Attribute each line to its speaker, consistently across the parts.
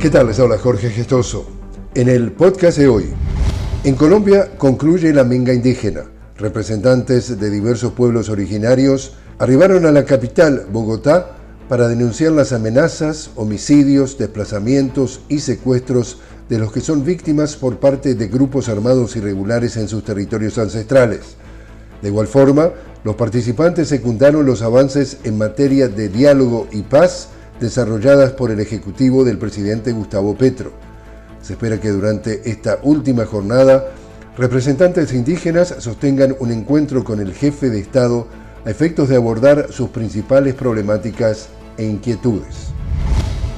Speaker 1: ¿Qué tal? Les habla Jorge Gestoso. En el podcast de hoy, en Colombia concluye la minga indígena. Representantes de diversos pueblos originarios arribaron a la capital, Bogotá, para denunciar las amenazas, homicidios, desplazamientos y secuestros de los que son víctimas por parte de grupos armados irregulares en sus territorios ancestrales. De igual forma, los participantes secundaron los avances en materia de diálogo y paz desarrolladas por el Ejecutivo del presidente Gustavo Petro. Se espera que durante esta última jornada representantes indígenas sostengan un encuentro con el jefe de Estado a efectos de abordar sus principales problemáticas e inquietudes.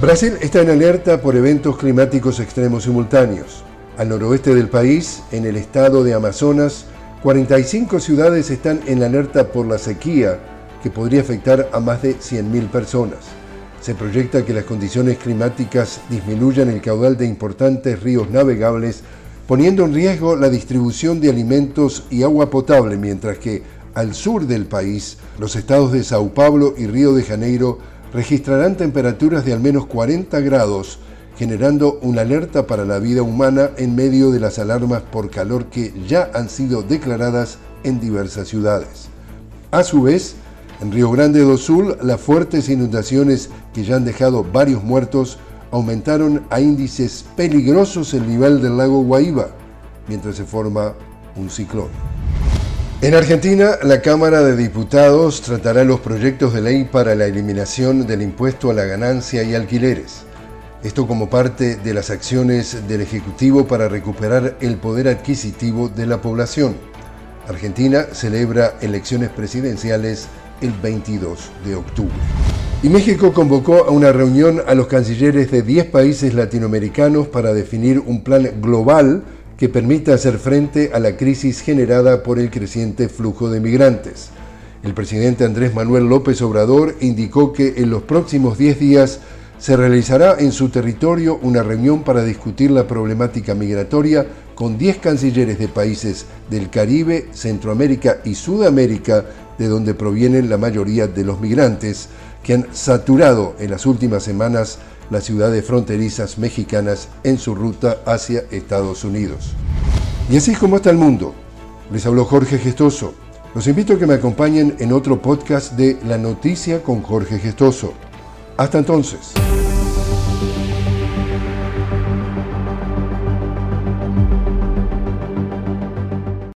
Speaker 1: Brasil está en alerta por eventos climáticos extremos simultáneos. Al noroeste del país, en el estado de Amazonas, 45 ciudades están en alerta por la sequía que podría afectar a más de 100.000 personas. Se proyecta que las condiciones climáticas disminuyan el caudal de importantes ríos navegables, poniendo en riesgo la distribución de alimentos y agua potable, mientras que al sur del país, los estados de Sao Paulo y Río de Janeiro registrarán temperaturas de al menos 40 grados, generando una alerta para la vida humana en medio de las alarmas por calor que ya han sido declaradas en diversas ciudades. A su vez, en Río Grande do Sul, las fuertes inundaciones que ya han dejado varios muertos aumentaron a índices peligrosos el nivel del lago Guaíba, mientras se forma un ciclón. En Argentina, la Cámara de Diputados tratará los proyectos de ley para la eliminación del impuesto a la ganancia y alquileres. Esto como parte de las acciones del Ejecutivo para recuperar el poder adquisitivo de la población. Argentina celebra elecciones presidenciales el 22 de octubre. Y México convocó a una reunión a los cancilleres de 10 países latinoamericanos para definir un plan global que permita hacer frente a la crisis generada por el creciente flujo de migrantes. El presidente Andrés Manuel López Obrador indicó que en los próximos 10 días se realizará en su territorio una reunión para discutir la problemática migratoria con 10 cancilleres de países del Caribe, Centroamérica y Sudamérica de donde provienen la mayoría de los migrantes que han saturado en las últimas semanas las ciudades fronterizas mexicanas en su ruta hacia Estados Unidos. Y así es como está el mundo. Les habló Jorge Gestoso. Los invito a que me acompañen en otro podcast de La Noticia con Jorge Gestoso. Hasta entonces.